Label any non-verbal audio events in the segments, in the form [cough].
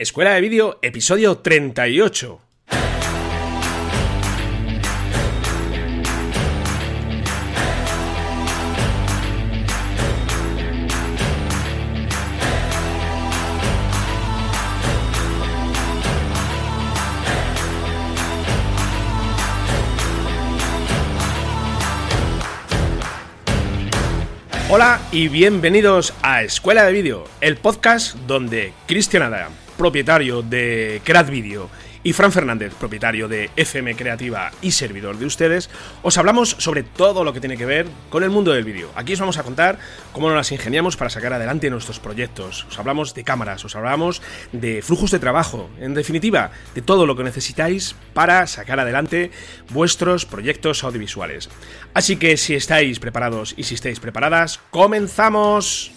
Escuela de Vídeo, episodio 38. Hola y bienvenidos a Escuela de Vídeo, el podcast donde Cristian Adam, propietario de Creat Video, y Fran Fernández, propietario de FM Creativa y servidor de ustedes, os hablamos sobre todo lo que tiene que ver con el mundo del vídeo. Aquí os vamos a contar cómo nos las ingeniamos para sacar adelante nuestros proyectos. Os hablamos de cámaras, os hablamos de flujos de trabajo, en definitiva, de todo lo que necesitáis para sacar adelante vuestros proyectos audiovisuales. Así que si estáis preparados y si estáis preparadas, comenzamos.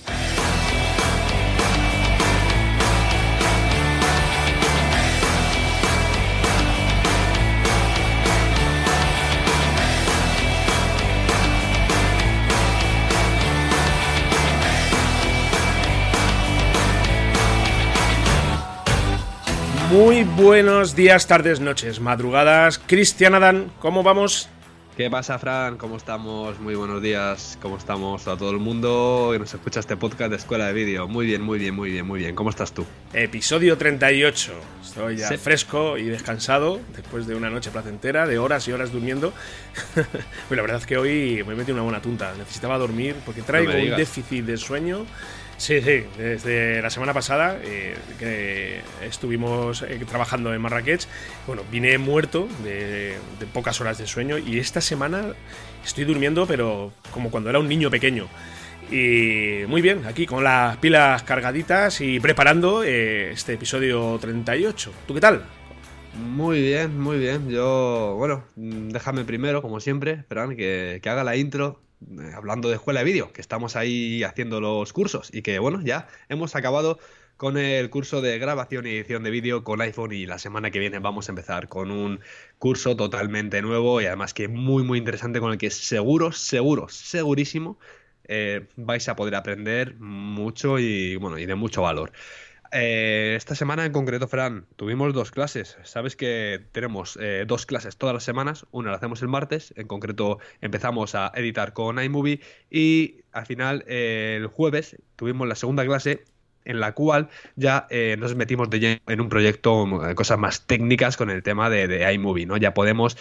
Muy buenos días, tardes, noches, madrugadas. Cristian Adán, ¿cómo vamos? ¿Qué pasa, Fran? ¿Cómo estamos? Muy buenos días. ¿Cómo estamos a todo el mundo que nos escucha este podcast de Escuela de Vídeo? Muy bien, muy bien, muy bien, muy bien. ¿Cómo estás tú? Episodio 38. Estoy ya fresco y descansado después de una noche placentera, de horas y horas durmiendo. [laughs] pues la verdad es que hoy me he metido una buena tunta. Necesitaba dormir porque traigo un déficit de sueño Sí, sí, desde la semana pasada eh, que estuvimos eh, trabajando en Marrakech, bueno, vine muerto de, pocas horas de sueño y esta semana estoy durmiendo pero como cuando era un niño pequeño. Y muy bien, aquí con las pilas cargaditas y preparando eh, este episodio 38. ¿Tú qué tal? Muy bien, muy bien. Yo, bueno, déjame primero, como siempre, esperan que, que haga la intro hablando de escuela de vídeo, que estamos ahí haciendo los cursos y que bueno, ya hemos acabado con el curso de grabación y edición de vídeo con iPhone y la semana que viene vamos a empezar con un curso totalmente nuevo y además que muy muy interesante con el que seguro, seguro, segurísimo eh, vais a poder aprender mucho y bueno y de mucho valor. Eh, esta semana en concreto, Fran, tuvimos dos clases. Sabes que tenemos eh, dos clases todas las semanas. Una la hacemos el martes, en concreto empezamos a editar con iMovie y al final eh, el jueves tuvimos la segunda clase en la cual ya nos metimos de lleno en un proyecto, cosas más técnicas con el tema de, de iMovie, ¿no? Ya podemos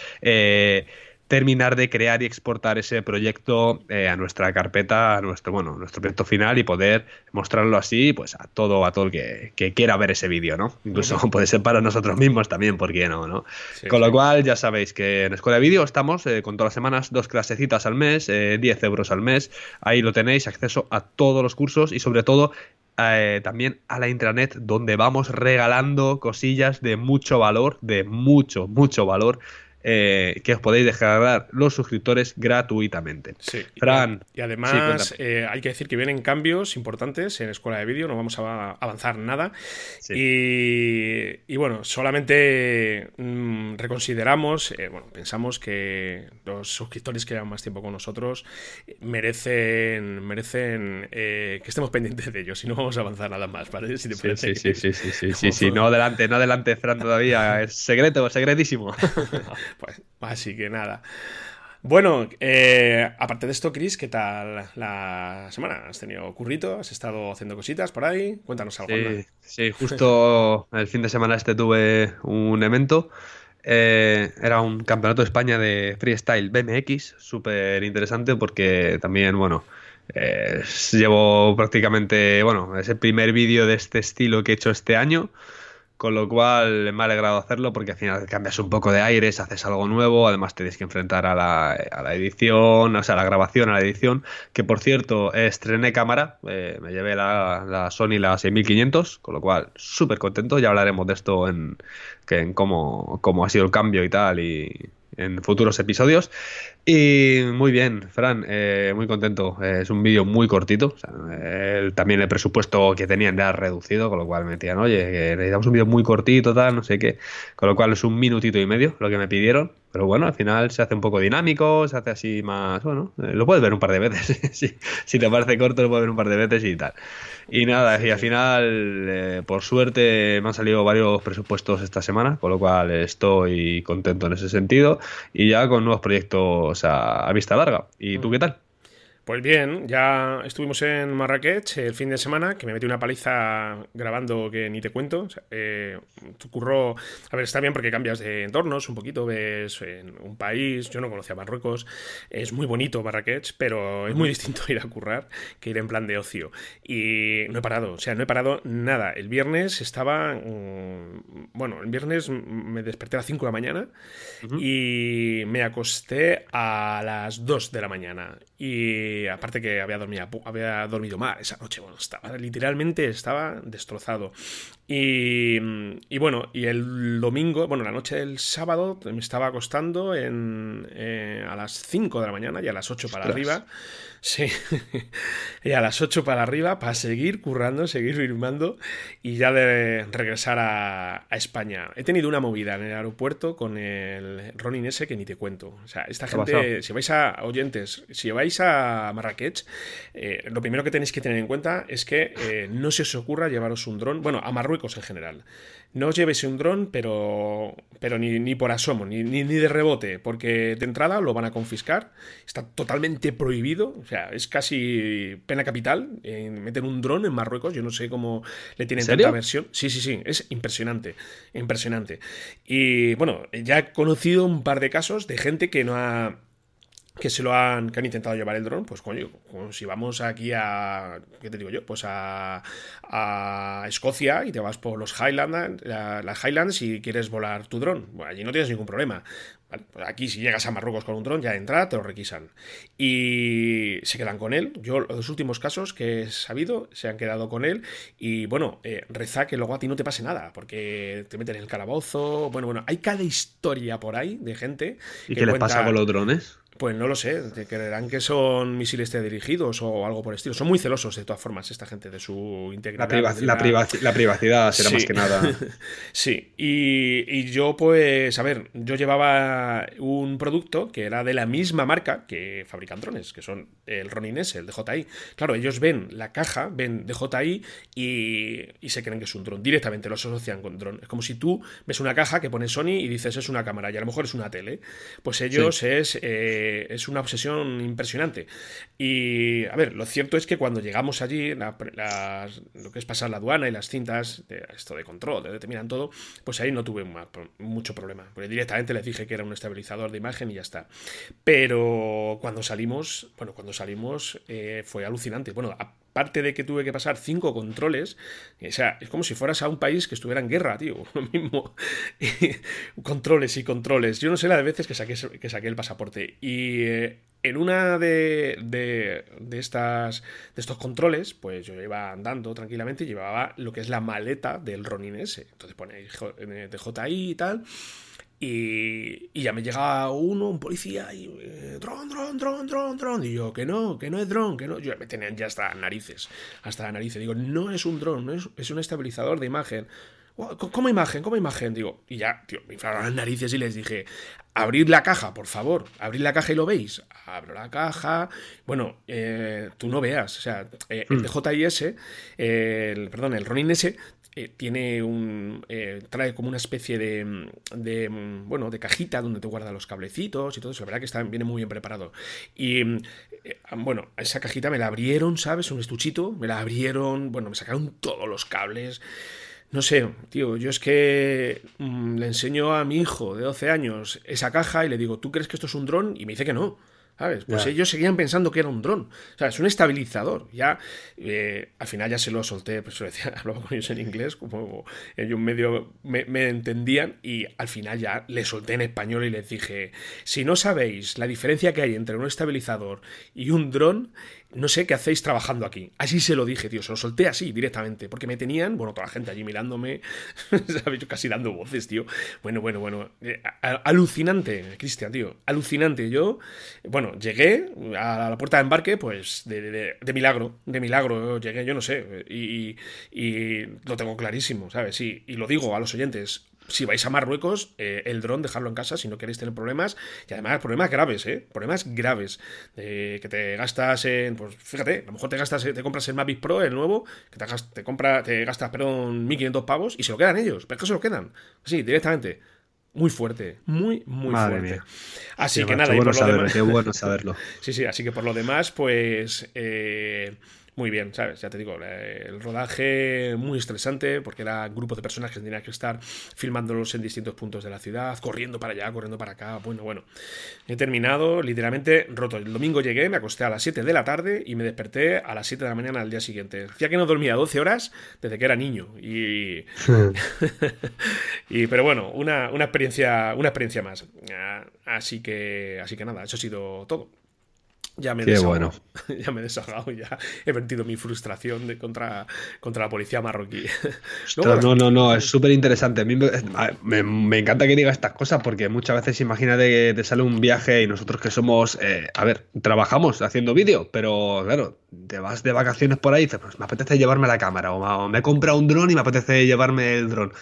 terminar de crear y exportar ese proyecto eh, a nuestra carpeta, a nuestro, bueno, nuestro proyecto final y poder mostrarlo así, pues a todo, a todo el que, quiera ver ese vídeo, ¿no? Incluso puede ser para nosotros mismos también, ¿por qué no? ¿no? con lo cual, ya sabéis que en Escuela de Vídeo estamos eh, con todas las semanas, dos clasecitas al mes, 10 eh, euros al mes. Ahí lo tenéis, acceso a todos los cursos y sobre todo también a la intranet donde vamos regalando cosillas de mucho valor, de mucho, mucho valor eh, que os podéis dejar los suscriptores gratuitamente. Sí, Fran. Y, además eh, hay que decir que vienen cambios importantes en Escuela de Vídeo, no vamos a avanzar nada. Y, bueno, solamente mm, reconsideramos, eh, bueno, pensamos que los suscriptores que llevan más tiempo con nosotros merecen, merecen que estemos pendientes de ellos y no vamos a avanzar nada más, ¿vale? Si te sí, sí, sí, sí, sí, sí, no adelante, no adelante, Fran, todavía, es secreto, secretísimo. [laughs] Pues así que nada. Bueno, eh, aparte de esto, Chris, ¿qué tal la semana? ¿Has tenido currito? ¿Has estado haciendo cositas por ahí? Cuéntanos algo. Sí, justo [laughs] el fin de semana este tuve un evento. Eh, era un campeonato de España de freestyle BMX, súper interesante porque también, bueno, eh, llevo prácticamente, bueno, es el primer vídeo de este estilo que he hecho este año. Con lo cual me ha alegrado hacerlo porque al final cambias un poco de aires, haces algo nuevo, además tienes que enfrentar a la, a la edición, o sea, a la grabación, a la edición, que por cierto estrené cámara, eh, me llevé la, la, Sony la 6500, con lo cual súper contento, ya hablaremos de esto en, que, en cómo, cómo ha sido el cambio y tal, y, en futuros episodios. Y muy bien, Fran, eh, muy contento. es un vídeo muy cortito. también el presupuesto que tenían ya reducido, con lo cual me decían, oye, necesitamos un vídeo muy cortito, tal, no sé qué. Con lo cual es un minutito y medio lo que me pidieron. pero bueno, al final se hace un poco dinámico, se hace así más, bueno, eh, lo puedes ver un par de veces, [laughs] si, si, te parece corto lo puedes ver un par de veces y tal. Y nada, y al final, eh, por suerte, me han salido varios presupuestos esta semana, con lo cual estoy contento en ese sentido y ya con nuevos proyectos a, a vista larga. ¿Y tú qué tal? Pues bien, ya estuvimos en Marrakech el fin de semana, que me metí una paliza grabando que ni te cuento. O sea, eh, curro, a ver, está bien porque cambias de entornos un poquito, ves en un país, yo no conocía Marruecos, es muy bonito Marrakech, pero es muy distinto [laughs] ir a currar que ir en plan de ocio. Y no he parado, o sea, no he parado nada. El viernes estaba, mm, bueno, el viernes me desperté a las 5 de la mañana y me acosté a las 2 de la mañana. Y aparte que había dormido, había dormido mal esa noche, bueno, estaba literalmente estaba destrozado. Y, bueno, y el domingo, bueno, la noche del sábado me estaba acostando en, eh, a las 5 de la mañana y a las 8 para arriba. Sí, [laughs] y a las 8 para arriba para seguir currando, seguir firmando y ya de regresar a, España. He tenido una movida en el aeropuerto con el Ronin S que ni te cuento. O sea, esta gente, si vais a oyentes, si vais a Marrakech, eh, lo primero que tenéis que tener en cuenta es que eh, no se os ocurra llevaros un dron, bueno, a Marruecos en general no os llevéis un dron, pero, pero ni, ni por asomo, ni, ni, de rebote, porque de entrada lo van a confiscar. Está totalmente prohibido, o sea, es casi pena capital en meter un dron en Marruecos. Yo no sé cómo le tienen tanta versión. Sí, sí, sí, es impresionante, impresionante. Y bueno, ya he conocido un par de casos de gente que no ha que se lo han, que han intentado llevar el dron, pues coño, si vamos aquí a, ¿qué te digo yo? Pues a, a Escocia y te vas por los Highlands, las Highlands y quieres volar tu dron, bueno, allí no tienes ningún problema. Pues aquí si llegas a Marruecos con un dron, ya de entrada te lo requisan. Y se quedan con él. Yo los últimos casos que he sabido se han quedado con él. Y bueno, eh, reza que luego a ti no te pase nada, porque te meten en el calabozo. Bueno, bueno, hay cada historia por ahí de gente. ¿Y qué les pasa con los drones? Pues no lo sé, te creerán que son misiles dirigidos o algo por el estilo. Son muy celosos de todas formas esta gente de su integridad. La, privacidad será más que nada. [laughs] sí, y, yo pues, a ver, yo llevaba un producto que era de la misma marca que fabrican drones, que son el Ronin S, el DJI. Claro, ellos ven la caja, ven DJI y, y se creen que es un dron. Directamente lo asocian con dron. Es como si tú ves una caja que pone Sony y dices es una cámara y a lo mejor es una tele. Pues ellos es... Eh, es una obsesión impresionante. Y, a ver, lo cierto es que cuando llegamos allí, lo que es pasar la aduana y las cintas, esto de control, de determinan todo, pues ahí no tuve mucho problema. Porque directamente les dije que era un estabilizador de imagen y ya está. Pero cuando salimos, bueno, cuando salimos eh, fue alucinante. Bueno, aparte de que tuve que pasar cinco controles, o sea, es como si fueras a un país que estuviera en guerra, tío, [laughs] lo mismo. [laughs] controles y controles. Yo no sé la de veces que saqué, saqué el pasaporte. Y eh, en una de, de, de, estas, de estos controles, pues yo iba andando tranquilamente y llevaba lo que es la maleta del Ronin S. Entonces pone DJI y tal. Y, ya me llega uno, un policía, y eh, dron, dron, dron, dron, dron. Y yo, que no, que no es dron, que no. Yo me tenían ya hasta narices, hasta narices. Digo, no es un dron, no es, es un estabilizador de imagen. ¿Cómo imagen? ¿Cómo imagen? Digo, y ya, tío, me inflaron las narices y les dije, abrid la caja, por favor, abrid la caja y lo veis. Abro la caja. Bueno, eh, tú no veas, o sea, eh, el hmm. DJIS, el, perdón, el Ronin S eh, tiene un eh, trae como una especie de, de, bueno de cajita donde te guarda los cablecitos y todo eso la verdad que está viene muy bien preparado y eh, bueno esa cajita me la abrieron sabes un estuchito me la abrieron bueno me sacaron todos los cables no sé, tío, yo es que mm, le enseño a mi hijo de 12 años esa caja y le digo, ¿tú crees que esto es un dron? Y me dice que no. ¿Sabes? Pues ellos seguían pensando que era un dron. O sea, es un estabilizador. Ya, eh, al final ya se lo solté, pues [laughs] lo decía, hablaba con ellos en inglés, como ellos medio me, me, entendían, y al final ya le solté en español y les dije, si no sabéis la diferencia que hay entre un estabilizador y un dron, no sé qué hacéis trabajando aquí. Así se lo dije, tío, se lo solté así directamente, porque me tenían, bueno, toda la gente allí mirándome, [laughs] ¿sabes? casi dando voces, tío. Bueno, bueno, bueno, eh, alucinante, Cristian, tío, alucinante. Yo, bueno, llegué a la puerta de embarque, pues, de, milagro, de milagro, llegué, yo no sé, y, y, lo tengo clarísimo, ¿sabes? Y, y lo digo a los oyentes, si vais a Marruecos, eh, el dron dejarlo en casa si no queréis tener problemas. Y además, problemas graves, ¿eh? Problemas graves. que te gastas en. Pues fíjate, a lo mejor te gastas, te compras el Mavic Pro, el nuevo, que te, te, compra, te gastas, perdón, 1500 pavos y se lo quedan ellos. ¿Pero es que se lo quedan? Sí, directamente. Muy fuerte, muy, muy fuerte. Así que nada, y por lo demás... qué bueno saberlo. [laughs] sí, sí, así que por lo demás, pues. Eh, muy bien, ¿sabes? Ya te digo, el rodaje muy estresante porque era un grupo de personas que tenían que estar filmándolos en distintos puntos de la ciudad, corriendo para allá, corriendo para acá. Bueno, bueno, he terminado literalmente roto. El domingo llegué, me acosté a las 7 de la tarde y me desperté a las 7 de la mañana al día siguiente. Decía que no dormía 12 horas desde que era niño. Y. [laughs] [laughs] y pero bueno, una, una, experiencia, una experiencia más. Ah, así que, así que nada, eso ha sido todo. Ya me, he bueno. [laughs] ya me he desahogado, ya he vertido mi frustración de contra, contra la policía marroquí. [laughs] no, no, no, es súper interesante. A mí me, encanta que diga estas cosas porque muchas veces imagínate que te sale un viaje y nosotros que somos, eh, a ver, trabajamos haciendo vídeo, pero claro, te vas de vacaciones por ahí y dices, pues me apetece llevarme la cámara o me he comprado un dron y me apetece llevarme el dron.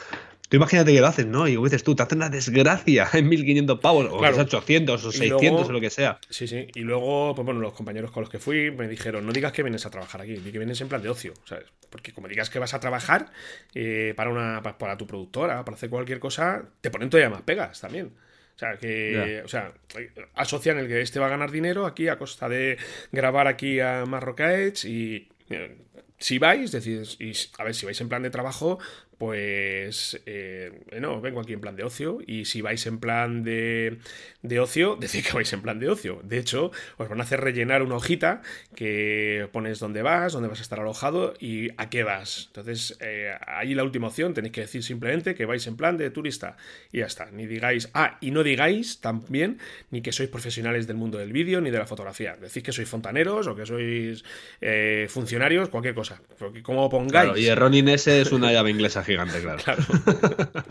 Tú imagínate que lo haces, ¿no? Y como dices tú, te hacen una desgracia en 1500 pavos, o 800 o 600 o lo que sea. Sí, sí. Y luego, pues bueno, los compañeros con los que fui me dijeron, no digas que vienes a trabajar aquí, di que vienes en plan de ocio, ¿sabes? Porque como digas que vas a trabajar eh, para, una, para tu productora, para hacer cualquier cosa, te ponen todavía más pegas también. O sea, que, o sea, asocian el que este va a ganar dinero aquí a costa de grabar aquí a Marrocaets y eh, si vais, decís, y a ver, si vais en plan de trabajo, pues eh, no, vengo aquí en plan de ocio y si vais en plan de, de ocio, [laughs] decid que vais en plan de ocio. De hecho, os van a hacer rellenar una hojita que pones dónde vas, dónde vas a estar alojado y a qué vas. Entonces, eh, ahí la última opción tenéis que decir simplemente que vais en plan de turista y ya está. Ni digáis, ah, y no digáis también ni que sois profesionales del mundo del vídeo ni de la fotografía. Decid que sois fontaneros o que sois eh, funcionarios, cualquier cosa. Porque como pongáis. y el Ronin ese es una llave inglesa [laughs] gigante, claro. [laughs]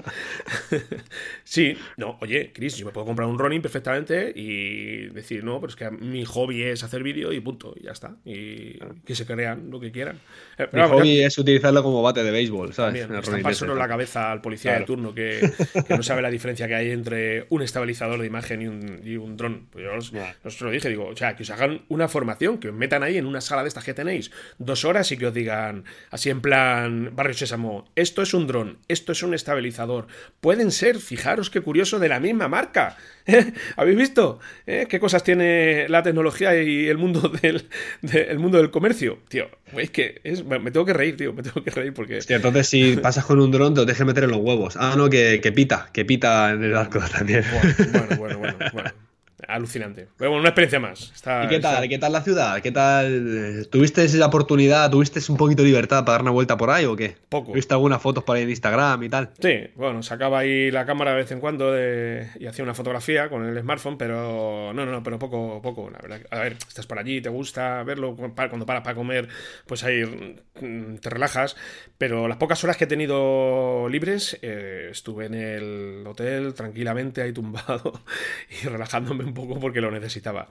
[laughs] sí, no, oye, Chris, yo me puedo comprar un Ronin perfectamente y decir, no, pero es que mi hobby es hacer vídeo y punto, y ya está. Y que se crean lo que quieran. Eh, mi hobby es utilizarlo como bate de béisbol, ¿sabes? También, la cabeza al policía de turno que, no sabe la diferencia que hay entre un estabilizador de imagen y un, y un dron. Pues yo os, lo dije, digo, o sea, que os hagan una formación, que os metan ahí en una sala de estas que tenéis dos horas y que os digan, así en plan Barrio Sésamo, esto es un dron, esto es un estabilizador. Pueden ser, fijaros qué curioso, de la misma marca. [laughs] ¿Habéis visto? ¿Eh? ¿Qué cosas tiene la tecnología y el mundo [laughs] del, mundo del comercio? Tío, es que me tengo que reír, tío, me tengo que reír porque... entonces si [laughs] pasas con un dron te lo dejes meter en los huevos. Ah, no, que, que pita, que pita en el arco también. bueno, bueno, bueno. bueno alucinante. Bueno, una experiencia más. ¿Y qué tal? ¿Qué tal la ciudad? ¿Qué tal? ¿Tuviste esa oportunidad? ¿Tuviste un poquito de libertad para dar una vuelta por ahí o qué? Poco. ¿Viste algunas fotos por ahí en Instagram y tal? Sí, bueno, sacaba ahí la cámara de vez en cuando y hacía una fotografía con el smartphone, pero no, no, no, pero poco, poco, la verdad. A ver, estás por allí, te gusta verlo, cuando paras para comer, pues ahí mm, te relajas, pero las pocas horas que he tenido libres, eh, estuve en el hotel tranquilamente ahí tumbado [laughs] y relajándome un poco porque lo necesitaba.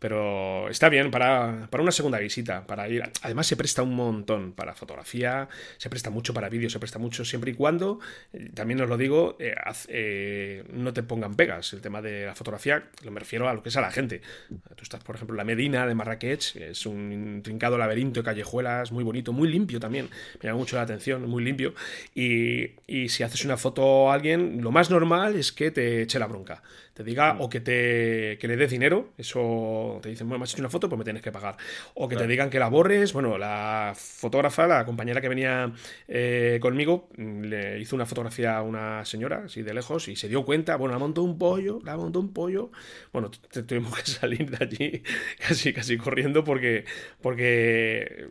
Pero está bien para, una segunda visita, para ir. Además, se presta un montón para fotografía, se presta mucho para vídeo, se presta mucho siempre y cuando, eh, también os lo digo, eh, eh, no te pongan pegas. El tema de la fotografía, lo me refiero a lo que es a la gente. Tú estás, por ejemplo, en la Medina de Marrakech, es un trincado laberinto de callejuelas, muy bonito, muy limpio también. Me llama mucho la atención, muy limpio. Y, y si haces una foto a alguien, lo más normal es que te eche la bronca te diga o que te que le des dinero, eso te dicen, bueno, me has hecho una foto, pues me tienes que pagar. O que te digan que la borres, bueno, la fotógrafa, la compañera que venía eh, conmigo, mm, le hizo una fotografía a una señora, así de lejos, y se dio cuenta, bueno, la montó un pollo, la montó un pollo, bueno, tuvimos que [laughs] salir de allí casi, casi corriendo porque, porque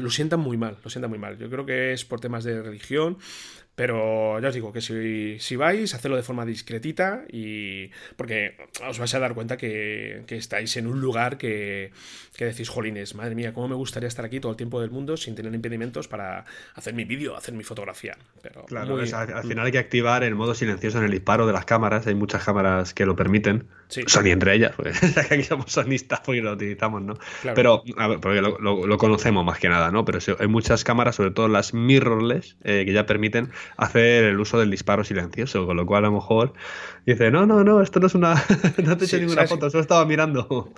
lo sientan muy mal, lo sientan muy mal. Yo creo que es por temas de religión, pero ya os digo que si, si vais, hacedlo de forma discretita y. Porque os vais a dar cuenta que, estáis en un lugar que, que, decís, jolines, madre mía, cómo me gustaría estar aquí todo el tiempo del mundo sin tener impedimentos para hacer mi vídeo, hacer mi fotografía. Pero claro, al, final hay que activar el modo silencioso en el disparo de las cámaras. Hay muchas cámaras que lo permiten. Sí. Sony entre ellas, [laughs] porque aquí somos sonistas porque lo utilizamos, ¿no? Pero, a ver, porque lo, conocemos más que nada, ¿no? Pero hay muchas cámaras, sobre todo las mirrorless, eh, que ya permiten hacer el uso del disparo silencioso, con lo cual a lo mejor dice, no, no, no, esto no es una... [laughs] no te he hecho ninguna foto, solo estaba mirando.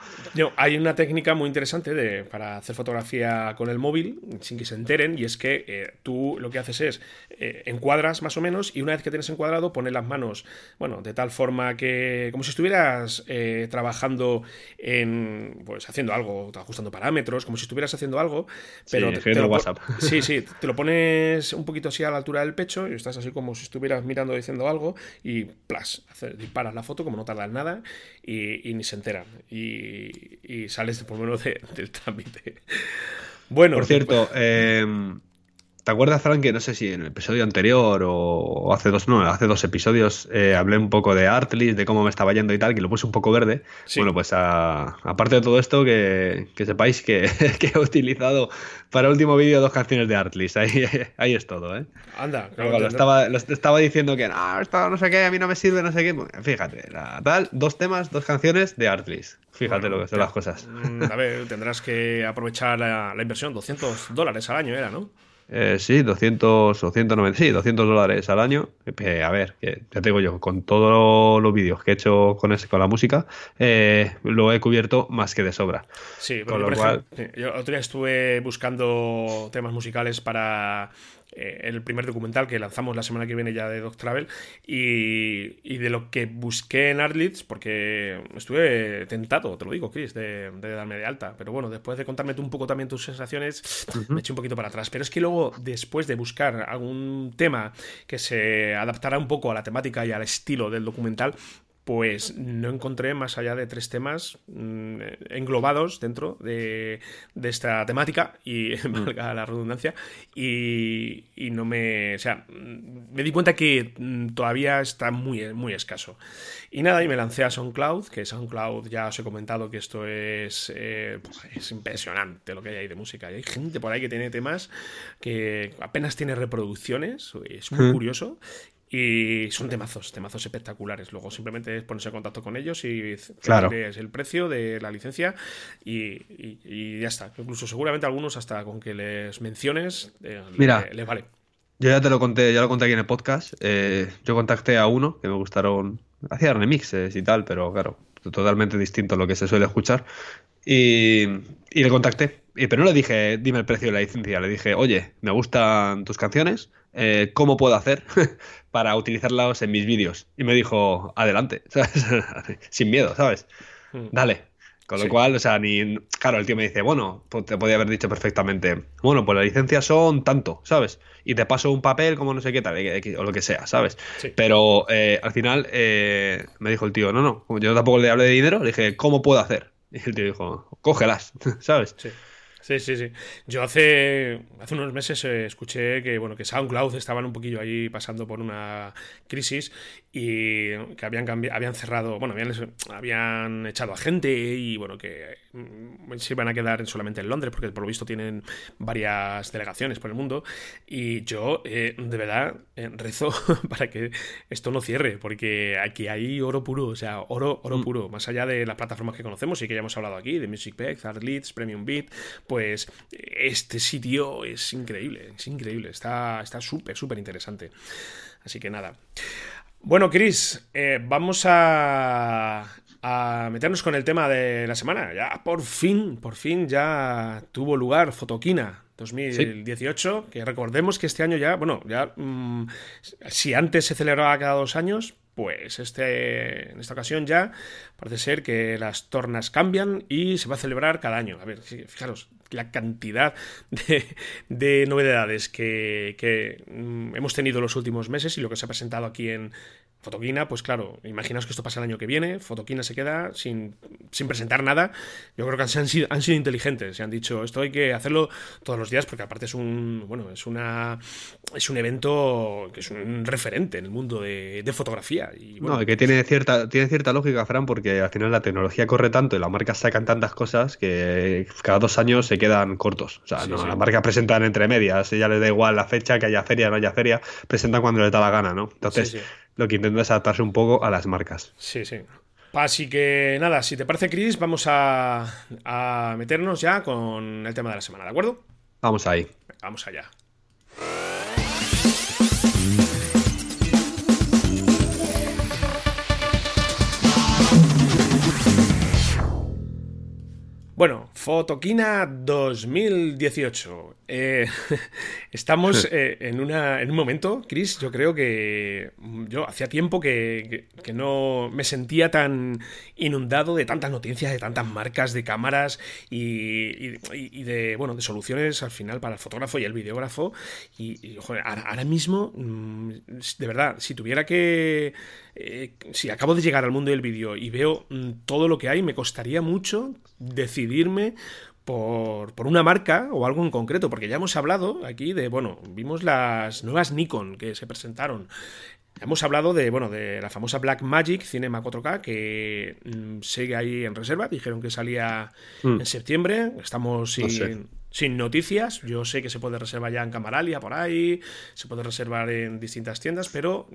hay una técnica muy interesante de, para hacer fotografía con el móvil sin que se enteren y es que eh, tú lo que haces es eh, encuadras más o menos y una vez que tienes encuadrado pones las manos, bueno, de tal forma que como si estuvieras eh, trabajando en, pues haciendo algo, ajustando parámetros, como si estuvieras haciendo algo, pero sí, te, WhatsApp. [laughs] Sí, sí, te lo pones un poquito así a la altura del pecho y estás así como si estuvieras mirando diciendo algo y plas, disparas la foto como no tardas nada y, ni se enteran y, sales por lo menos del trámite. Bueno, por cierto, eh, ¿Te acuerdas, Frank, que no sé si en el episodio anterior o hace dos, no, hace dos episodios eh, hablé un poco de Artlist, de cómo me estaba yendo y tal, que lo puse un poco verde? Bueno, pues aparte de todo esto, que, sepáis [laughs] que, he utilizado para el último vídeo dos canciones de Artlist. Ahí, [laughs] ahí es todo, ¿eh? Anda, claro. Lo estaba, estaba diciendo que no, esto no sé qué, a mí no me sirve, no sé qué. Fíjate, tal, dos temas, dos canciones de Artlist. Fíjate lo que son las cosas. Mm, a ver, tendrás que aprovechar la, la inversión, 200 dólares al año era, ¿no? Eh, sí, 200 o 190, sí, 200 dólares al año. Eh, a ver, ya te digo yo, con todos los vídeos que he hecho con, ese, con la música, eh, lo he cubierto más que de sobra. Sí, con lo cual... yo otro día estuve buscando temas musicales para eh, el primer documental que lanzamos la semana que viene ya de Dog Travel y, de lo que busqué en Artlitz, porque estuve tentado, te lo digo, Chris, de, darme de alta. Pero bueno, después de contarme tú un poco también tus sensaciones, me eché un poquito para atrás. Pero es que luego, después de buscar algún tema que se adaptara un poco a la temática y al estilo del documental, pues no encontré más allá de tres temas mm, englobados dentro de, esta temática y [laughs] mm. valga la redundancia y, no me o sea mm, me di cuenta que todavía está muy muy escaso. Y nada y me lancé a SoundCloud que SoundCloud ya os he comentado que esto es eh, pues, es impresionante lo que hay ahí de música. Y hay gente por ahí que tiene temas que apenas tiene reproducciones es muy curioso y son temazos, temazos espectaculares. Luego simplemente es ponerse en contacto con ellos y claro. es el precio de la licencia y, ya está. Incluso seguramente algunos hasta con que les menciones eh, Mira, les vale. Yo ya te lo conté, ya lo conté aquí en el podcast. Eh, yo contacté a uno que me gustaron, hacía remixes y tal, pero claro, totalmente distinto a lo que se suele escuchar. Y, y le contacté. Y, pero no le dije, dime el precio de la licencia. Le dije, oye, me gustan tus canciones, eh, ¿cómo puedo hacer [laughs] para utilizarlas en mis vídeos? Y me dijo, adelante, [laughs] sin miedo, ¿sabes? Hmm. Dale. Con lo cual, o sea, ni. Claro, el tío me dice, bueno, te podía haber dicho perfectamente, bueno, pues las licencias son tanto, ¿sabes? Y te paso un papel como no sé qué tal, o lo que sea, ¿sabes? Pero eh, al final eh, me dijo el tío, no, no, yo tampoco le hablé de dinero, le dije, ¿cómo puedo hacer? Y el tío dijo, cógelas, [laughs] ¿sabes? Sí. Sí, sí, sí. Yo hace, hace unos meses eh, escuché que, bueno, que SoundCloud estaban un poquillo ahí pasando por una crisis y que habían, habían cerrado, bueno, habían, habían echado a gente y, bueno, que mm, se iban a quedar solamente en Londres porque por lo visto tienen varias delegaciones por el mundo y yo, eh, de verdad, eh, rezo [laughs] para que esto no cierre porque aquí hay oro puro, o sea, oro, oro mm. puro, más allá de las plataformas que conocemos y que ya hemos hablado aquí, de Music Pack, Leads, Premium Beat, pues este sitio es increíble, es increíble, está súper, súper interesante. Así que nada. Bueno, Chris, eh, vamos a, a, meternos con el tema de la semana. Ya por fin, por fin ya tuvo lugar Fotoquina 2018, que recordemos que este año ya, bueno, ya mm, si antes se celebraba cada dos años, pues este, en esta ocasión ya parece ser que las tornas cambian y se va a celebrar cada año. A ver, fijaros, la cantidad de, novedades que, que, mm, hemos tenido los últimos meses y lo que se ha presentado aquí en, Fotoquina, pues claro, imaginaos que esto pasa el año que viene, Fotoquina se queda sin, sin presentar nada. Yo creo que han sido, han sido inteligentes, se han dicho, esto hay que hacerlo todos los días porque aparte es un, bueno, es una es un evento que es un referente en el mundo de, fotografía. Y, no, que tiene cierta, tiene cierta lógica, Fran, porque al final la tecnología corre tanto y las marcas sacan tantas cosas que cada dos años se quedan cortos. O sea, no, las marcas presentan entre medias, ya les da igual la fecha, que haya feria, no haya feria, presentan cuando les da la gana, ¿no? Entonces, lo que intenta es adaptarse un poco a las marcas. Sí, sí. Así que nada, si te parece, Chris, vamos a, a meternos ya con el tema de la semana, ¿de acuerdo? Vamos ahí. Vamos allá. Bueno, Fotoquina 2018. Eh, [laughs] estamos eh, en, una, en un momento, Chris, yo creo que yo hacía tiempo que, no me sentía tan inundado de tantas noticias, de tantas marcas de cámaras y, de, bueno, de soluciones al final para el fotógrafo y el videógrafo. Y, ahora, mismo, mm, de verdad, si tuviera que... Eh, si acabo de llegar al mundo del vídeo y veo mm, todo lo que hay, me costaría mucho decidirme por, por, una marca o algo en concreto, porque ya hemos hablado aquí de, bueno, vimos las nuevas Nikon que se presentaron. Hemos hablado de, bueno, de la famosa Black Magic Cinema 4K que mm, sigue ahí en reserva. Dijeron que salía mm. en septiembre. Estamos sin, sin noticias. Yo sé que se puede reservar ya en Camaralia por ahí, se puede reservar en distintas tiendas, pero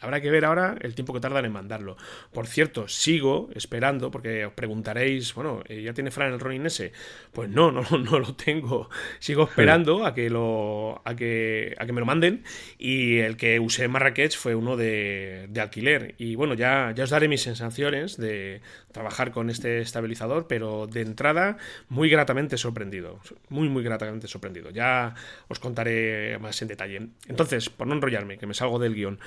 habrá que ver ahora el tiempo que tardan en mandarlo. Por cierto, sigo esperando, porque os preguntaréis, bueno, eh, ¿ya tiene Fran el Ronin ese? Pues no, [laughs] no, no lo tengo. Sigo esperando a que lo a que, a que me lo manden. Y el que usé en Marrakech fue uno de, de alquiler. Y bueno, ya, ya os daré mis sensaciones de trabajar con este estabilizador, pero de entrada muy gratamente sorprendido muy, muy gratamente sorprendido. Ya os contaré más en detalle. Entonces, por no enrollarme, que me salgo del guion,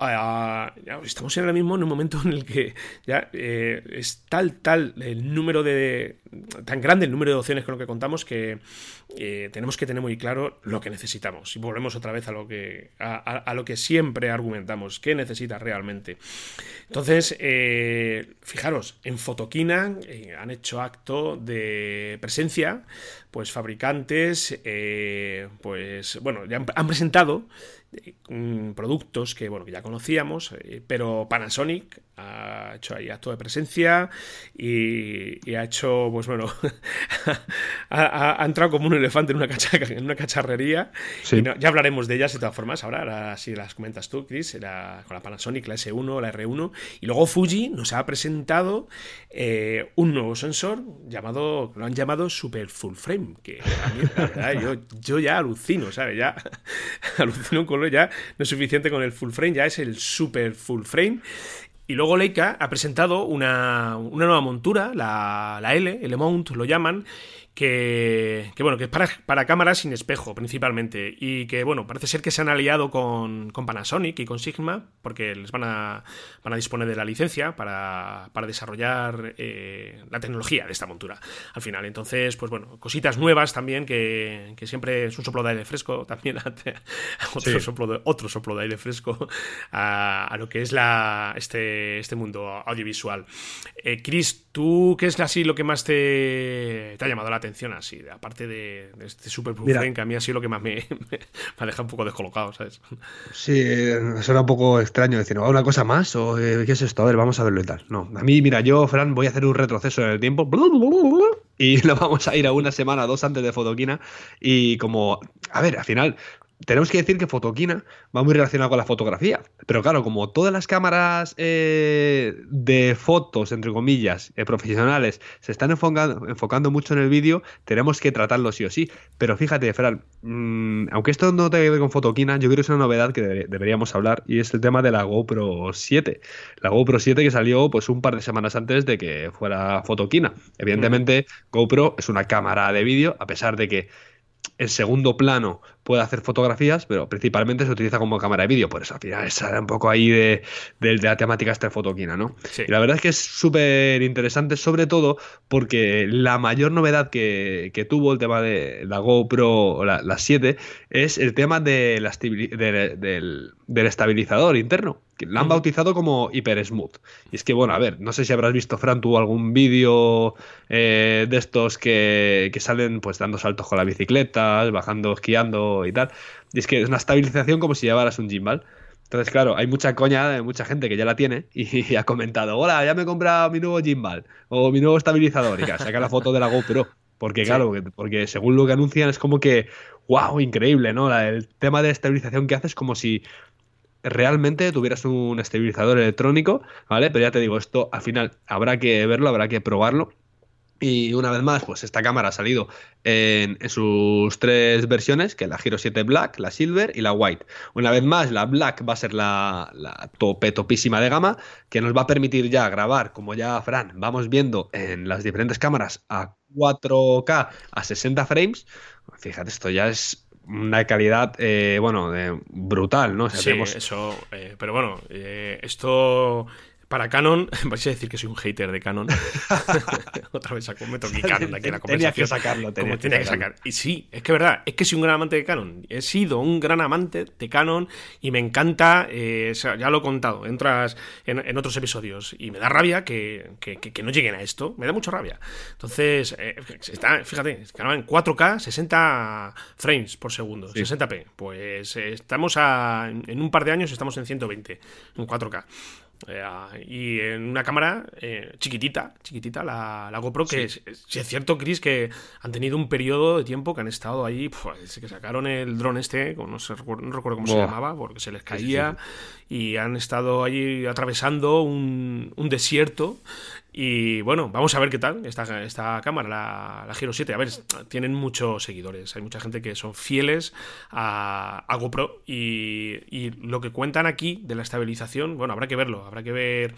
ah, estamos ahora mismo en un momento en el que ya eh, es tal, tal el número de. tan grande el número de opciones con lo que contamos que eh, tenemos que tener muy claro lo que necesitamos. Y volvemos otra vez a lo que, a, lo que siempre argumentamos, qué necesitas realmente. Entonces, eh, fijaros, en Fotoquina han hecho acto de presencia pues fabricantes, eh, pues bueno, ya han, presentado productos que bueno que ya conocíamos, eh, pero Panasonic ha hecho ahí acto de presencia y, ha hecho, pues bueno, [laughs] ha, entrado como un elefante en una, [laughs] en una cacharrería. ya hablaremos de ellas de todas formas. Ahora, si las comentas tú, Chris, era con la Panasonic, la S1, la R1. Y luego Fuji nos ha presentado eh, un nuevo sensor llamado, lo han llamado Super Full Frame, que a mí, la verdad, yo, yo ya alucino, ¿sabes? Ya [laughs] alucino con ya no es suficiente con el Full Frame, ya es el Super Full Frame. Y luego Leica ha presentado una, nueva montura, la, la L, el Mount lo llaman, que, bueno, que es para, para, cámaras sin espejo principalmente y que bueno, parece ser que se han aliado con, Panasonic y con Sigma porque les van a, van a disponer de la licencia para, desarrollar eh, la tecnología de esta montura al final. Entonces, pues bueno, cositas nuevas también que, siempre es un soplo de aire fresco [laughs] también, otro, soplo, de, otro soplo de aire fresco a, lo que es la, este, este mundo audiovisual. Eh, Chris, ¿tú qué es así lo que más te, te ha llamado la atención? Atención así, aparte de, este Super Frame, que a mí ha sido lo que más [laughs] me, ha dejado un poco descolocado, ¿sabes? Sí, suena un poco extraño decir, ¿una cosa más? ¿O eh, qué es esto? A ver, vamos a verlo y tal. No, a mí, mira, yo, Fran, voy a hacer un retroceso en el tiempo y [laughs] lo vamos a ir a una semana, dos antes de Fotoquina y como, a ver, al final, tenemos que decir que Fotoquina va muy relacionado con la fotografía. Pero claro, como todas las cámaras eh, de fotos, entre comillas, eh, profesionales, se están enfocando, enfocando mucho en el vídeo, tenemos que tratarlo sí o sí. Pero fíjate, Fran, mm, aunque esto no te ver con Fotoquina, yo creo que es una novedad que deberíamos hablar y es el tema de la GoPro 7. La GoPro 7 que salió pues un par de semanas antes de que fuera Fotoquina. Evidentemente, GoPro es una cámara de vídeo, a pesar de que en segundo plano puede hacer fotografías, pero principalmente se utiliza como cámara de vídeo. Por eso al final [laughs] sale un poco ahí de, la temática esta fotoquina, ¿no? Y la verdad es que es súper interesante, sobre todo porque la mayor novedad que, tuvo el tema de la GoPro, la, la 7, es el tema de la del, del estabilizador interno que la han bautizado como Hyper Smooth. Y es que, bueno, a ver, no sé si habrás visto, Fran, tú algún vídeo eh, de estos que, que, salen pues dando saltos con la bicicleta, bajando, esquiando y tal. Y es que es una estabilización como si llevaras un gimbal. Entonces, claro, hay mucha coña de mucha gente que ya la tiene y, ha comentado, hola, ya me he comprado mi nuevo gimbal o mi nuevo estabilizador y que saca la foto de la GoPro. Porque, claro, porque según lo que anuncian es como que, wow, increíble, ¿no? el tema de estabilización que haces como si realmente tuvieras un estabilizador electrónico, ¿vale? Pero ya te digo, esto al final habrá que verlo, habrá que probarlo Y una vez más, pues esta cámara ha salido en, sus tres versiones, que la Giro 7 Black, la Silver y la White. Una vez más, la Black va a ser la, la tope topísima de gama, que nos va a permitir ya grabar, como ya Fran, vamos viendo en las diferentes cámaras a 4K a 60 frames. Fíjate, esto ya es una calidad, eh, bueno, brutal, ¿no? sí, eso, eh, pero bueno, eh, esto para Canon, [laughs] vais a decir que soy un hater de Canon. [laughs] [laughs] Otra vez meto mi Canon aquí en la conversación. Tenía que sacarlo, tenía, que, sacar. Y sí, es que es verdad, es que soy un gran amante de Canon. He sido un gran amante de Canon y me encanta, eh, ya lo he contado en, en, otros episodios, y me da rabia que, no lleguen a esto. Me da mucha rabia. Entonces, eh, está, fíjate, en 4K, 60 frames por segundo, 60p. Pues eh, estamos a, en un par de años estamos en 120, en 4K. Eh, y en una cámara eh, chiquitita, chiquitita, la, la GoPro, que si es, cierto, Chris, que han tenido un periodo de tiempo que han estado ahí, pues, que sacaron el dron este, no, sé, no recuerdo cómo se llamaba, porque se les caía, y han estado ahí atravesando un, un desierto y bueno, vamos a ver qué tal esta, esta cámara, la, la Giro 7. A ver, tienen muchos seguidores. Hay mucha gente que son fieles a, GoPro. Y, lo que cuentan aquí de la estabilización, bueno, habrá que verlo. Habrá que ver